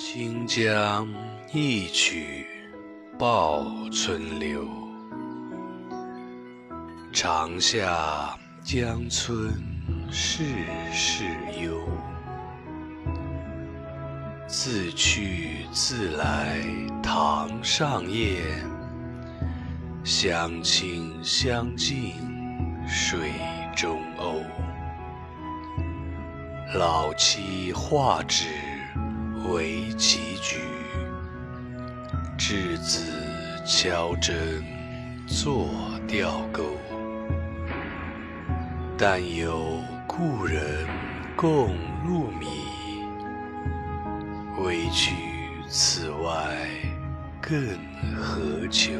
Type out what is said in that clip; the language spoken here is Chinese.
清江一曲报春流，长下江村事事幽。自去自来堂上燕，相亲相近水中鸥。老妻画纸为棋局，稚子敲针作钓钩。但有故人共禄米，未去此外更何求？